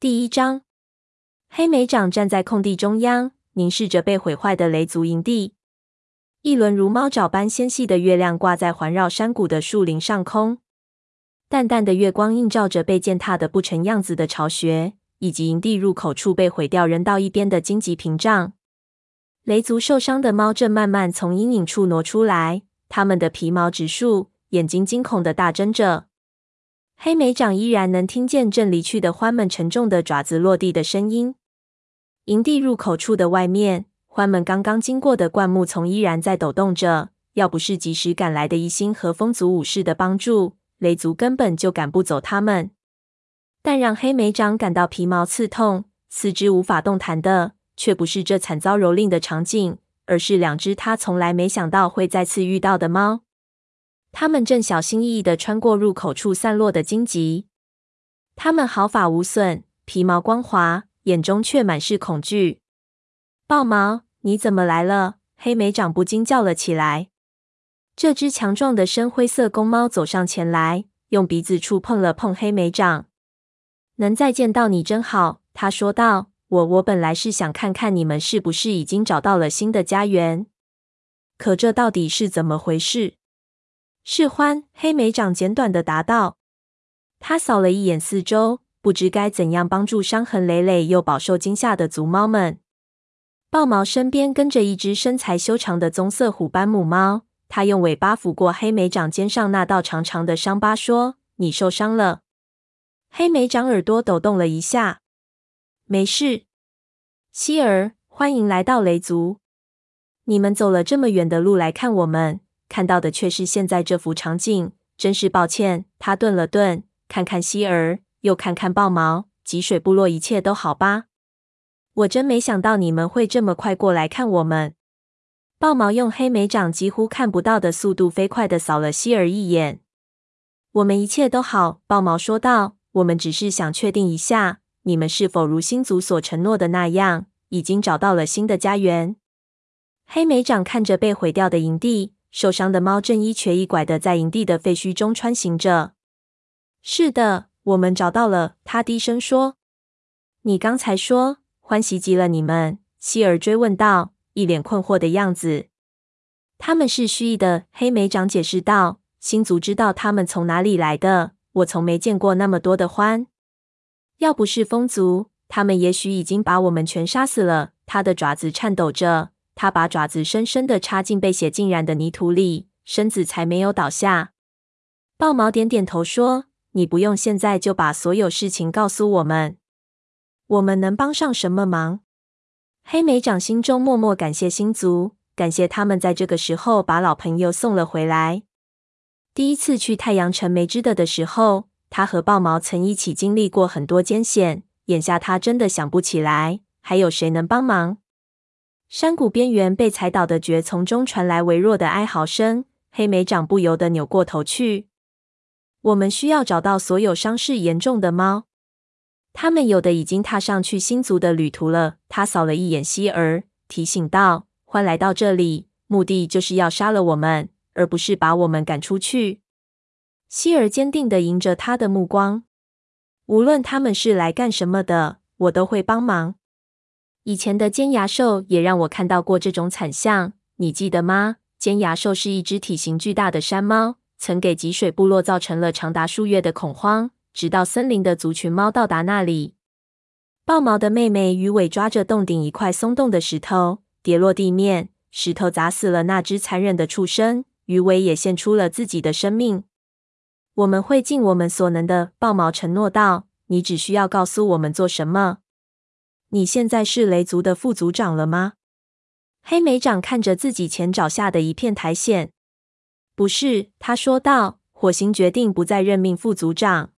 第一章，黑莓长站在空地中央，凝视着被毁坏的雷族营地。一轮如猫爪般纤细的月亮挂在环绕山谷的树林上空，淡淡的月光映照着被践踏的不成样子的巢穴，以及营地入口处被毁掉扔到一边的荆棘屏障。雷族受伤的猫正慢慢从阴影处挪出来，它们的皮毛直竖，眼睛惊恐地大睁着。黑莓长依然能听见正离去的獾们沉重的爪子落地的声音。营地入口处的外面，獾们刚刚经过的灌木丛依然在抖动着。要不是及时赶来的一星和风族武士的帮助，雷族根本就赶不走他们。但让黑莓长感到皮毛刺痛、四肢无法动弹的，却不是这惨遭蹂躏的场景，而是两只他从来没想到会再次遇到的猫。他们正小心翼翼地穿过入口处散落的荆棘，他们毫发无损，皮毛光滑，眼中却满是恐惧。豹毛，你怎么来了？黑莓长不禁叫了起来。这只强壮的深灰色公猫走上前来，用鼻子触碰了碰黑莓长。能再见到你真好，他说道。我我本来是想看看你们是不是已经找到了新的家园，可这到底是怎么回事？是獾，黑莓长简短的答道。他扫了一眼四周，不知该怎样帮助伤痕累累又饱受惊吓的族猫们。豹毛身边跟着一只身材修长的棕色虎斑母猫，它用尾巴抚过黑莓长肩上那道长长的伤疤，说：“你受伤了。”黑莓长耳朵抖动了一下，“没事。”希儿，欢迎来到雷族。你们走了这么远的路来看我们。看到的却是现在这幅场景，真是抱歉。他顿了顿，看看希儿，又看看豹毛。脊水部落一切都好吧？我真没想到你们会这么快过来看我们。豹毛用黑莓长几乎看不到的速度，飞快的扫了希儿一眼。我们一切都好，豹毛说道。我们只是想确定一下，你们是否如星族所承诺的那样，已经找到了新的家园。黑莓长看着被毁掉的营地。受伤的猫正一瘸一拐的在营地的废墟中穿行着。是的，我们找到了。他低声说：“你刚才说欢袭击了你们？”希尔追问道，一脸困惑的样子。他们是蓄意的，黑莓长解释道。星族知道他们从哪里来的。我从没见过那么多的獾。要不是风族，他们也许已经把我们全杀死了。他的爪子颤抖着。他把爪子深深地插进被血浸染的泥土里，身子才没有倒下。豹毛点点头说：“你不用现在就把所有事情告诉我们。我们能帮上什么忙？”黑莓长心中默默感谢星族，感谢他们在这个时候把老朋友送了回来。第一次去太阳城梅枝的的时候，他和豹毛曾一起经历过很多艰险。眼下他真的想不起来还有谁能帮忙。山谷边缘被踩倒的蕨丛中传来微弱的哀嚎声，黑莓长不由得扭过头去。我们需要找到所有伤势严重的猫，他们有的已经踏上去星族的旅途了。他扫了一眼希儿，提醒道：“獾来到这里，目的就是要杀了我们，而不是把我们赶出去。”希儿坚定地迎着他的目光：“无论他们是来干什么的，我都会帮忙。”以前的尖牙兽也让我看到过这种惨象，你记得吗？尖牙兽是一只体型巨大的山猫，曾给脊水部落造成了长达数月的恐慌，直到森林的族群猫到达那里。豹毛的妹妹鱼尾抓着洞顶一块松动的石头，跌落地面，石头砸死了那只残忍的畜生，鱼尾也献出了自己的生命。我们会尽我们所能的，豹毛承诺道。你只需要告诉我们做什么。你现在是雷族的副族长了吗？黑莓长看着自己前爪下的一片苔藓。不是，他说道。火星决定不再任命副族长，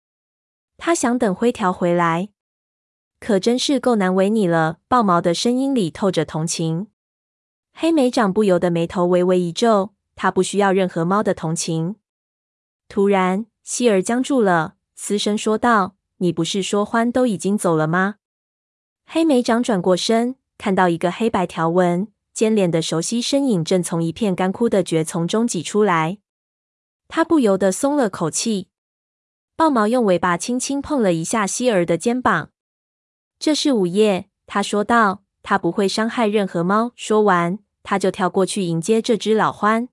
他想等灰条回来。可真是够难为你了。豹毛的声音里透着同情。黑莓长不由得眉头微微一皱。他不需要任何猫的同情。突然，希儿僵住了，嘶声说道：“你不是说獾都已经走了吗？”黑莓长转过身，看到一个黑白条纹、尖脸的熟悉身影正从一片干枯的蕨丛中挤出来。他不由得松了口气。豹毛用尾巴轻轻碰了一下希儿的肩膀。这是午夜，他说道。他不会伤害任何猫。说完，他就跳过去迎接这只老獾。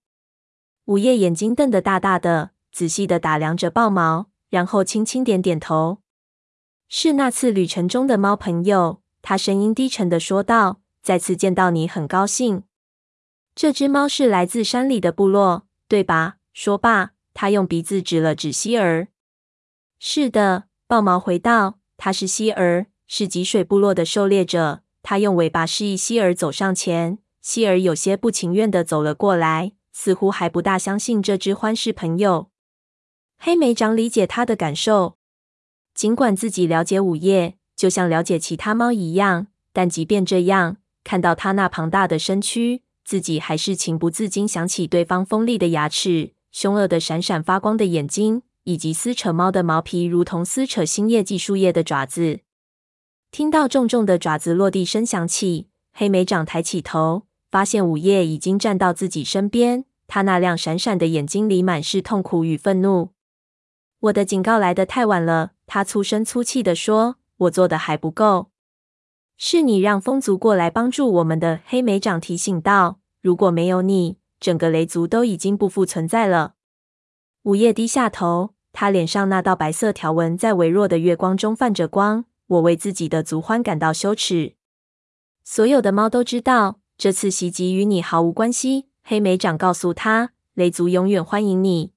午夜眼睛瞪得大大的，仔细的打量着豹毛，然后轻轻点点头。是那次旅程中的猫朋友，他声音低沉地说道：“再次见到你，很高兴。这只猫是来自山里的部落，对吧？”说罢，他用鼻子指了指希儿。“是的。”豹毛回道，“他是希儿。”是脊水部落的狩猎者，他用尾巴示意希儿走上前。希儿有些不情愿地走了过来，似乎还不大相信这只獾是朋友。黑莓长理解他的感受，尽管自己了解午夜，就像了解其他猫一样，但即便这样，看到他那庞大的身躯，自己还是情不自禁想起对方锋利的牙齿、凶恶的闪闪发光的眼睛，以及撕扯猫的毛皮如同撕扯新叶季树叶的爪子。听到重重的爪子落地声响起，黑莓长抬起头，发现午夜已经站到自己身边。他那亮闪闪的眼睛里满是痛苦与愤怒。我的警告来得太晚了，他粗声粗气地说：“我做的还不够。”是你让风族过来帮助我们的，黑莓长提醒道：“如果没有你，整个雷族都已经不复存在了。”午夜低下头，他脸上那道白色条纹在微弱的月光中泛着光。我为自己的族欢感到羞耻。所有的猫都知道，这次袭击与你毫无关系。黑莓长告诉他：“雷族永远欢迎你。”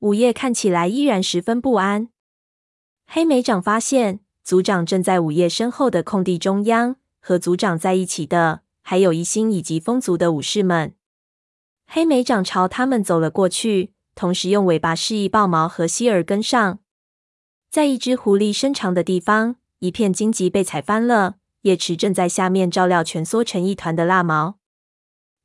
午夜看起来依然十分不安。黑莓长发现，族长正在午夜身后的空地中央，和族长在一起的还有一星以及风族的武士们。黑莓长朝他们走了过去，同时用尾巴示意豹毛和希儿跟上。在一只狐狸身长的地方，一片荆棘被踩翻了，叶池正在下面照料蜷缩成一团的蜡毛。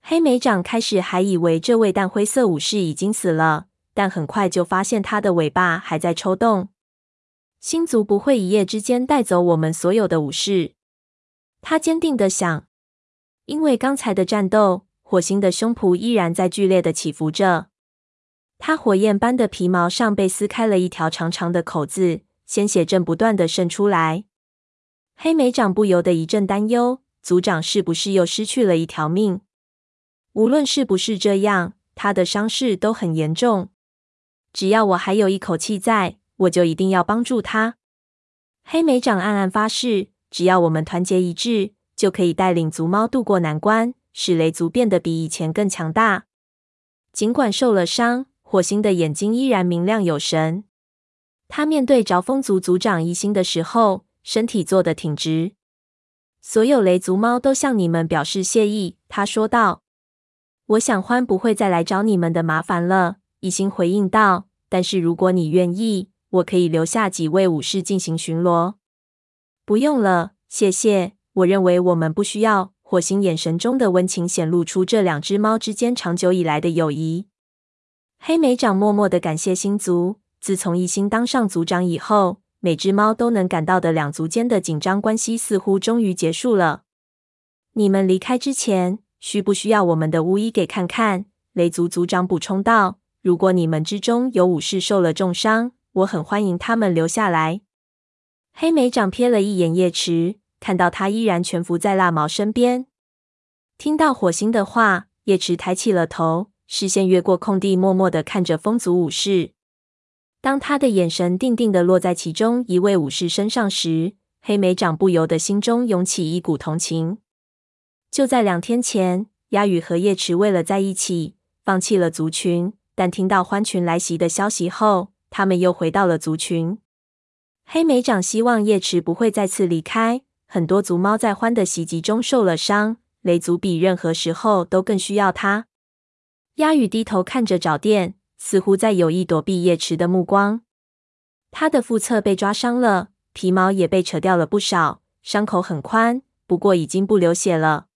黑莓长开始还以为这位淡灰色武士已经死了，但很快就发现他的尾巴还在抽动。星族不会一夜之间带走我们所有的武士，他坚定地想。因为刚才的战斗，火星的胸脯依然在剧烈的起伏着。他火焰般的皮毛上被撕开了一条长长的口子，鲜血正不断的渗出来。黑莓长不由得一阵担忧：族长是不是又失去了一条命？无论是不是这样，他的伤势都很严重。只要我还有一口气在，我就一定要帮助他。黑莓长暗暗发誓：只要我们团结一致，就可以带领族猫渡过难关，使雷族变得比以前更强大。尽管受了伤。火星的眼睛依然明亮有神。他面对着风族族长一星的时候，身体坐得挺直。所有雷族猫都向你们表示谢意，他说道。我想欢不会再来找你们的麻烦了，一星回应道。但是如果你愿意，我可以留下几位武士进行巡逻。不用了，谢谢。我认为我们不需要。火星眼神中的温情显露出这两只猫之间长久以来的友谊。黑莓长默默地感谢星族。自从一星当上族长以后，每只猫都能感到的两族间的紧张关系似乎终于结束了。你们离开之前，需不需要我们的巫医给看看？雷族族长补充道：“如果你们之中有武士受了重伤，我很欢迎他们留下来。”黑莓长瞥了一眼叶池，看到他依然蜷伏在蜡毛身边。听到火星的话，叶池抬起了头。视线越过空地，默默地看着风族武士。当他的眼神定定的落在其中一位武士身上时，黑莓长不由得心中涌起一股同情。就在两天前，鸦羽和叶池为了在一起，放弃了族群。但听到獾群来袭的消息后，他们又回到了族群。黑莓长希望叶池不会再次离开。很多族猫在獾的袭击中受了伤，雷族比任何时候都更需要他。鸦羽低头看着沼垫，似乎在有意躲避叶池的目光。他的腹侧被抓伤了，皮毛也被扯掉了不少，伤口很宽，不过已经不流血了。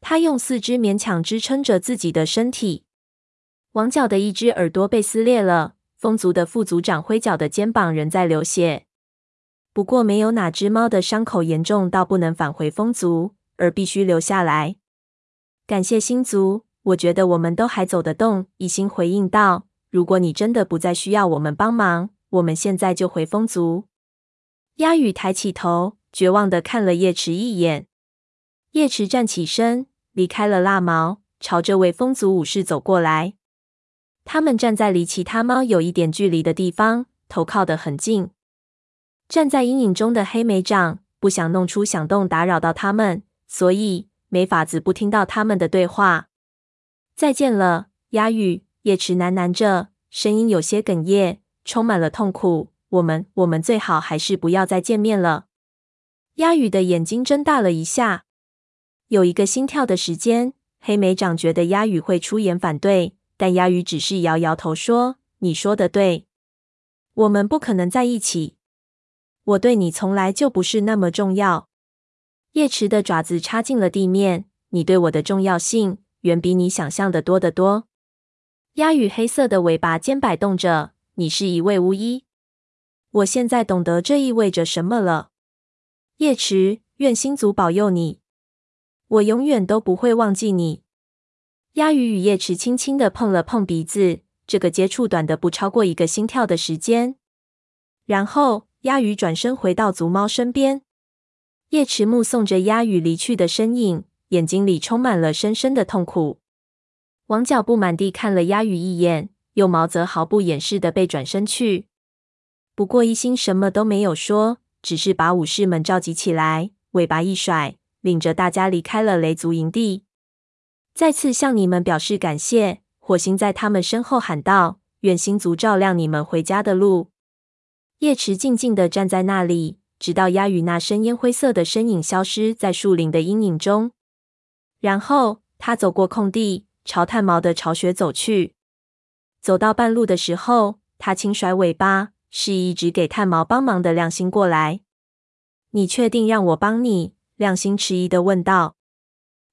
他用四肢勉强支撑着自己的身体。王角的一只耳朵被撕裂了，风族的副族长灰角的肩膀仍在流血。不过，没有哪只猫的伤口严重到不能返回风族，而必须留下来。感谢星族。我觉得我们都还走得动。一心回应道：“如果你真的不再需要我们帮忙，我们现在就回风族。”鸦羽抬起头，绝望地看了叶池一眼。叶池站起身，离开了蜡毛，朝这位风族武士走过来。他们站在离其他猫有一点距离的地方，头靠得很近。站在阴影中的黑莓长不想弄出响动打扰到他们，所以没法子不听到他们的对话。再见了，鸦羽。叶池喃喃着，声音有些哽咽，充满了痛苦。我们，我们最好还是不要再见面了。鸦羽的眼睛睁大了一下，有一个心跳的时间。黑莓长觉得鸦羽会出言反对，但鸦羽只是摇摇头说：“你说的对，我们不可能在一起。我对你从来就不是那么重要。”叶池的爪子插进了地面，你对我的重要性远比你想象的多得多。鸦羽黑色的尾巴尖摆动着。你是一位巫医，我现在懂得这意味着什么了。叶池，愿星族保佑你，我永远都不会忘记你。鸭羽与叶池轻轻地碰了碰鼻子，这个接触短的不超过一个心跳的时间。然后，鸭羽转身回到族猫身边。叶池目送着鸭羽离去的身影，眼睛里充满了深深的痛苦。王角不满地看了鸭羽一眼，幼毛则毫不掩饰地背转身去。不过一心什么都没有说，只是把武士们召集起来，尾巴一甩，领着大家离开了雷族营地。再次向你们表示感谢，火星在他们身后喊道：“愿星族照亮你们回家的路。”叶池静静地站在那里，直到鸦羽那身烟灰色的身影消失在树林的阴影中，然后他走过空地。朝炭毛的巢穴走去，走到半路的时候，他轻甩尾巴，示意一直给炭毛帮忙的亮星过来。你确定让我帮你？亮星迟疑地问道。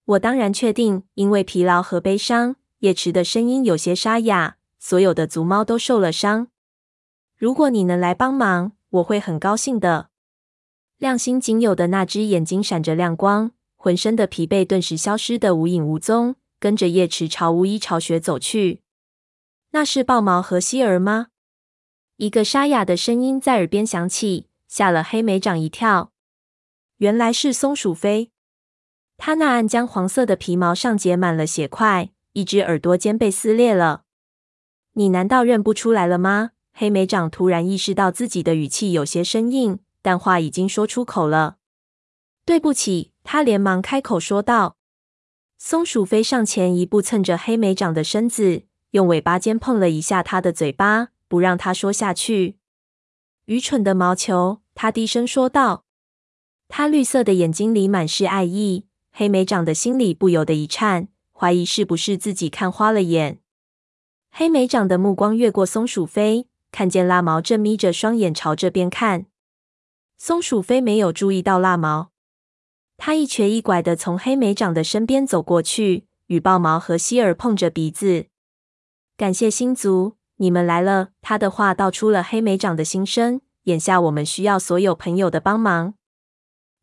我当然确定，因为疲劳和悲伤。叶池的声音有些沙哑。所有的族猫都受了伤。如果你能来帮忙，我会很高兴的。亮星仅有的那只眼睛闪着亮光，浑身的疲惫顿时消失得无影无踪。跟着叶池朝巫衣巢穴走去。那是豹毛和希儿吗？一个沙哑的声音在耳边响起，吓了黑莓长一跳。原来是松鼠飞。他那暗浆黄色的皮毛上结满了血块，一只耳朵尖被撕裂了。你难道认不出来了吗？黑莓长突然意识到自己的语气有些生硬，但话已经说出口了。对不起，他连忙开口说道。松鼠飞上前一步，蹭着黑莓长的身子，用尾巴尖碰了一下他的嘴巴，不让他说下去。愚蠢的毛球，他低声说道。他绿色的眼睛里满是爱意。黑莓长的心里不由得一颤，怀疑是不是自己看花了眼。黑莓长的目光越过松鼠飞，看见蜡毛正眯着双眼朝这边看。松鼠飞没有注意到蜡毛。他一瘸一拐地从黑莓长的身边走过去，与豹毛和希尔碰着鼻子。感谢星族，你们来了。他的话道出了黑莓长的心声。眼下我们需要所有朋友的帮忙，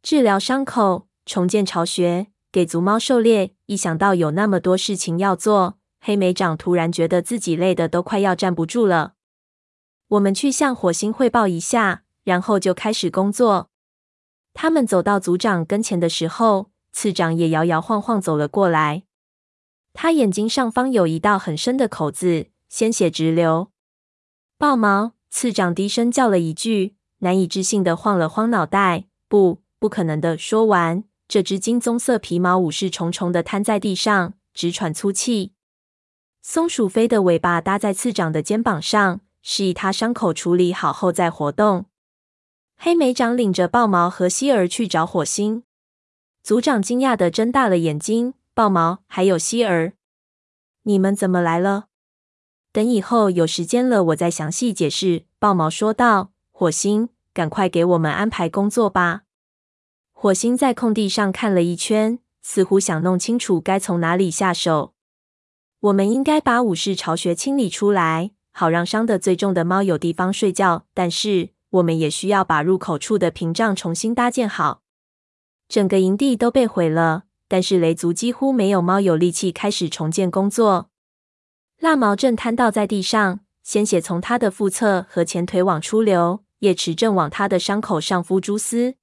治疗伤口，重建巢穴，给族猫狩猎。一想到有那么多事情要做，黑莓长突然觉得自己累得都快要站不住了。我们去向火星汇报一下，然后就开始工作。他们走到族长跟前的时候，次长也摇摇晃晃走了过来。他眼睛上方有一道很深的口子，鲜血直流。豹毛，次长低声叫了一句，难以置信的晃了晃脑袋。不，不可能的。说完，这只金棕色皮毛武士重重的瘫在地上，直喘粗气。松鼠飞的尾巴搭在次长的肩膀上，示意他伤口处理好后再活动。黑莓长领着豹毛和希儿去找火星。族长惊讶的睁大了眼睛：“豹毛还有希儿，你们怎么来了？”等以后有时间了，我再详细解释。”豹毛说道。“火星，赶快给我们安排工作吧。”火星在空地上看了一圈，似乎想弄清楚该从哪里下手。我们应该把武士巢穴清理出来，好让伤得最重的猫有地方睡觉。但是。我们也需要把入口处的屏障重新搭建好。整个营地都被毁了，但是雷族几乎没有猫有力气开始重建工作。蜡毛正瘫倒在地上，鲜血从他的腹侧和前腿往出流。叶池正往他的伤口上敷蛛丝。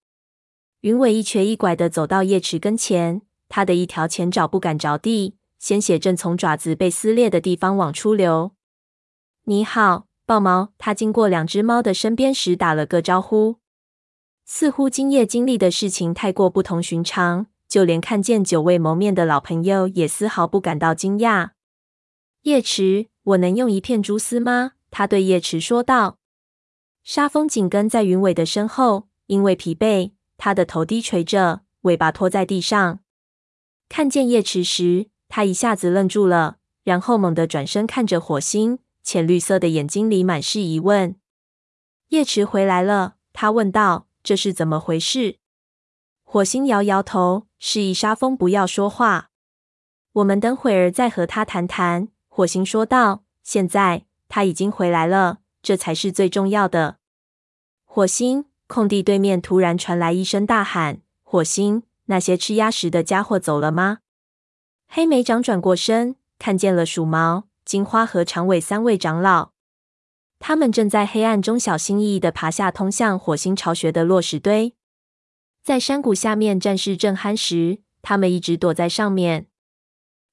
云尾一瘸一拐地走到叶池跟前，他的一条前爪不敢着地，鲜血正从爪子被撕裂的地方往出流。你好，豹猫。他经过两只猫的身边时打了个招呼。似乎今夜经历的事情太过不同寻常，就连看见久未谋面的老朋友也丝毫不感到惊讶。叶池，我能用一片蛛丝吗？他对叶池说道。沙风紧跟在云尾的身后，因为疲惫，他的头低垂着，尾巴拖在地上。看见叶池时，他一下子愣住了，然后猛地转身看着火星，浅绿色的眼睛里满是疑问。叶池回来了，他问道。这是怎么回事？火星摇摇头，示意沙风不要说话。我们等会儿再和他谈谈。火星说道。现在他已经回来了，这才是最重要的。火星，空地对面突然传来一声大喊：“火星，那些吃鸭食的家伙走了吗？”黑莓长转过身，看见了鼠毛、金花和长尾三位长老。他们正在黑暗中小心翼翼地爬下通向火星巢穴的落石堆。在山谷下面战事正酣时，他们一直躲在上面。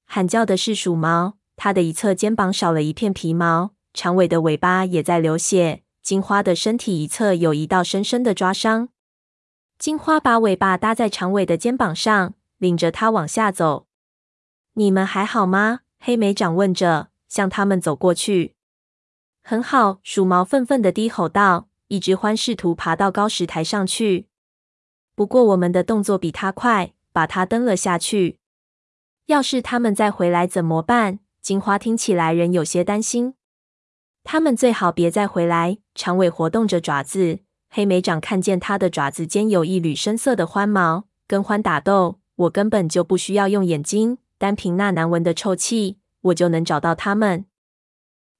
喊叫的是鼠毛，它的一侧肩膀少了一片皮毛，长尾的尾巴也在流血。金花的身体一侧有一道深深的抓伤。金花把尾巴搭在长尾的肩膀上，领着它往下走。你们还好吗？黑莓长问着，向他们走过去。很好，鼠毛愤愤地低吼道。一只獾试图爬到高石台上去，不过我们的动作比它快，把它蹬了下去。要是他们再回来怎么办？金花听起来仍有些担心。他们最好别再回来。长尾活动着爪子，黑莓长看见它的爪子间有一缕深色的獾毛。跟獾打斗，我根本就不需要用眼睛，单凭那难闻的臭气，我就能找到它们。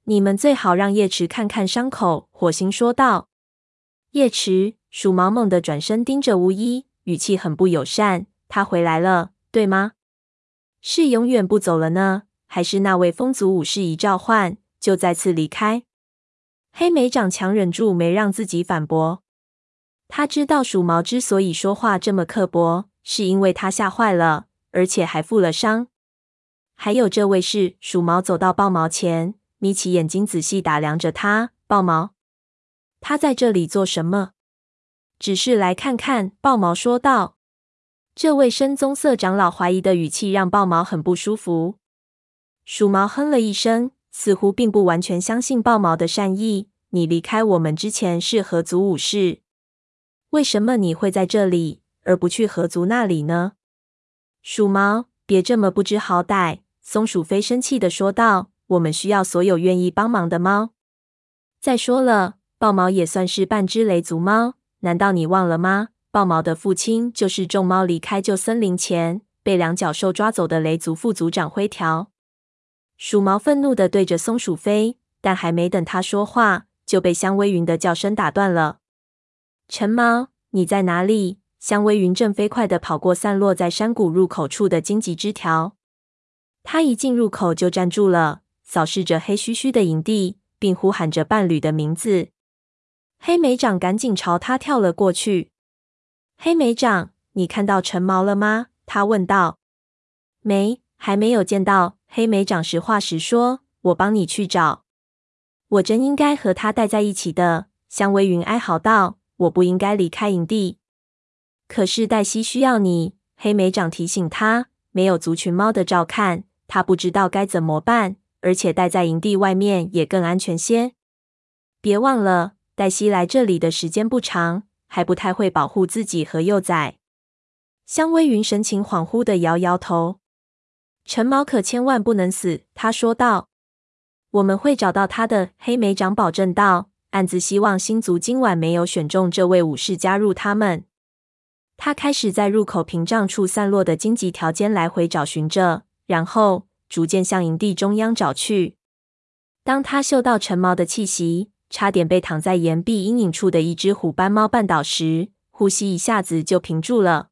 你们最好让叶池看看伤口。”火星说道。叶池，鼠毛猛地转身盯着巫医，语气很不友善。他回来了，对吗？是永远不走了呢，还是那位风族武士一召唤就再次离开？黑莓长强忍住没让自己反驳。他知道鼠毛之所以说话这么刻薄，是因为他吓坏了，而且还负了伤。还有这位是鼠毛走到豹毛前。眯起眼睛，仔细打量着他。豹毛，他在这里做什么？只是来看看。豹毛说道。这位深棕色长老怀疑的语气让豹毛很不舒服。鼠毛哼了一声，似乎并不完全相信豹毛的善意。你离开我们之前是河族武士，为什么你会在这里，而不去河族那里呢？鼠毛，别这么不知好歹。松鼠飞生气地说道。我们需要所有愿意帮忙的猫。再说了，豹毛也算是半只雷族猫，难道你忘了吗？豹毛的父亲就是众猫离开旧森林前被两脚兽抓走的雷族副族长灰条。鼠毛愤怒的对着松鼠飞，但还没等他说话，就被香微云的叫声打断了。陈毛，你在哪里？香微云正飞快的跑过散落在山谷入口处的荆棘枝条，他一进入口就站住了。扫视着黑黢黢的营地，并呼喊着伴侣的名字。黑莓长赶紧朝他跳了过去。黑莓长，你看到陈毛了吗？他问道。没，还没有见到。黑莓长实话实说。我帮你去找。我真应该和他待在一起的。香微云哀嚎道。我不应该离开营地。可是黛西需要你。黑莓长提醒他，没有族群猫的照看，他不知道该怎么办。而且待在营地外面也更安全些。别忘了，黛西来这里的时间不长，还不太会保护自己和幼崽。香微云神情恍惚地摇摇头。陈毛可千万不能死，他说道。我们会找到他的，黑莓长保证道，暗自希望星族今晚没有选中这位武士加入他们。他开始在入口屏障处散落的荆棘条间来回找寻着，然后。逐渐向营地中央找去。当他嗅到陈毛的气息，差点被躺在岩壁阴影处的一只虎斑猫绊倒时，呼吸一下子就停住了。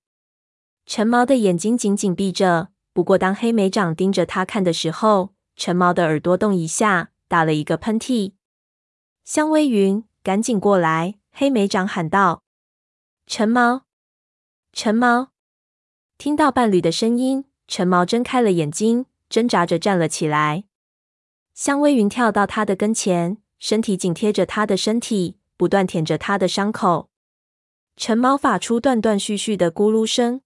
陈毛的眼睛紧紧闭着，不过当黑莓长盯着他看的时候，陈毛的耳朵动一下，打了一个喷嚏。香微云，赶紧过来！黑莓长喊道。陈毛，陈毛听到伴侣的声音，陈毛睁开了眼睛，挣扎着站了起来。香微云跳到他的跟前，身体紧贴着他的身体，不断舔着他的伤口。陈毛发出断断续续的咕噜声。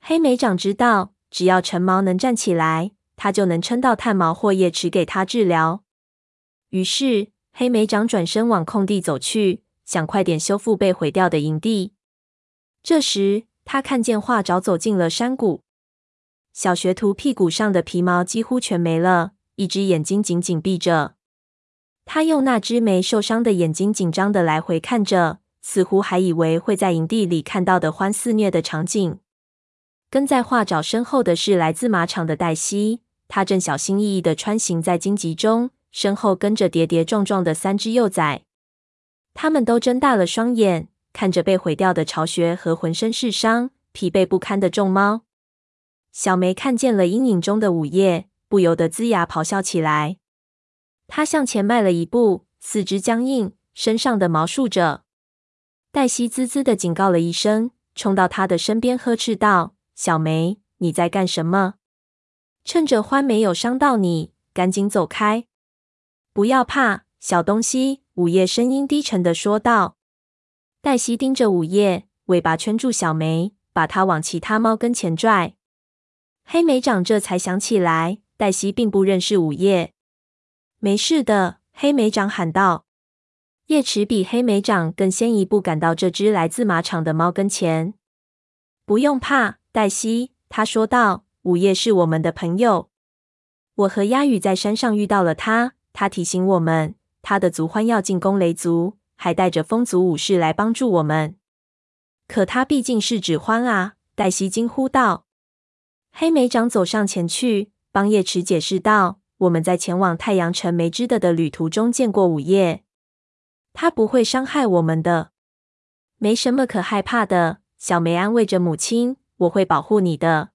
黑莓长知道，只要陈毛能站起来，他就能撑到炭毛或叶池给他治疗。于是，黑莓长转身往空地走去，想快点修复被毁掉的营地。这时，他看见画爪走进了山谷。小学徒屁股上的皮毛几乎全没了，一只眼睛紧紧闭着。他用那只没受伤的眼睛紧张的来回看着。似乎还以为会在营地里看到的欢肆虐的场景。跟在画爪身后的是来自马场的黛西，她正小心翼翼地穿行在荆棘中，身后跟着跌跌撞撞的三只幼崽。他们都睁大了双眼，看着被毁掉的巢穴和浑身是伤、疲惫不堪的众猫。小梅看见了阴影中的午夜，不由得龇牙咆哮起来。她向前迈了一步，四肢僵硬，身上的毛竖着。黛西滋滋的警告了一声，冲到他的身边，呵斥道：“小梅，你在干什么？趁着獾没有伤到你，赶紧走开！不要怕，小东西。”午夜声音低沉的说道。黛西盯着午夜，尾巴圈住小梅，把她往其他猫跟前拽。黑莓长这才想起来，黛西并不认识午夜。没事的，黑莓长喊道。叶池比黑莓长更先一步赶到这只来自马场的猫跟前。不用怕，黛西，他说道。午夜是我们的朋友。我和鸦羽在山上遇到了他，他提醒我们，他的族欢要进攻雷族，还带着风族武士来帮助我们。可他毕竟是指欢啊！黛西惊呼道。黑莓长走上前去，帮叶池解释道：“我们在前往太阳城梅枝的的旅途中见过午夜。”他不会伤害我们的，没什么可害怕的。小梅安慰着母亲：“我会保护你的，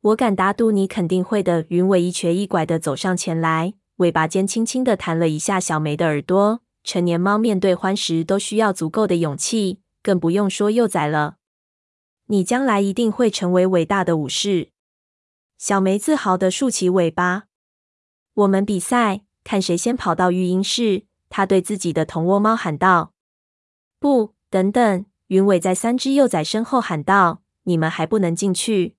我敢打赌你肯定会的。”云尾一瘸一拐的走上前来，尾巴尖轻轻的弹了一下小梅的耳朵。成年猫面对欢时都需要足够的勇气，更不用说幼崽了。你将来一定会成为伟大的武士。小梅自豪的竖起尾巴。我们比赛，看谁先跑到育婴室。他对自己的同窝猫喊道：“不，等等！”云尾在三只幼崽身后喊道：“你们还不能进去。”“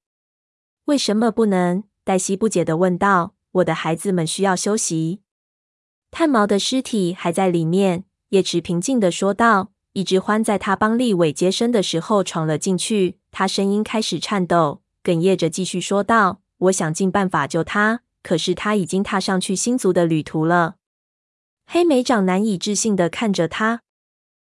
为什么不能？”黛西不解的问道。“我的孩子们需要休息。”炭毛的尸体还在里面，叶池平静的说道。一只獾在他帮立伟接生的时候闯了进去，他声音开始颤抖，哽咽着继续说道：“我想尽办法救他，可是他已经踏上去星族的旅途了。”黑莓长难以置信的看着他。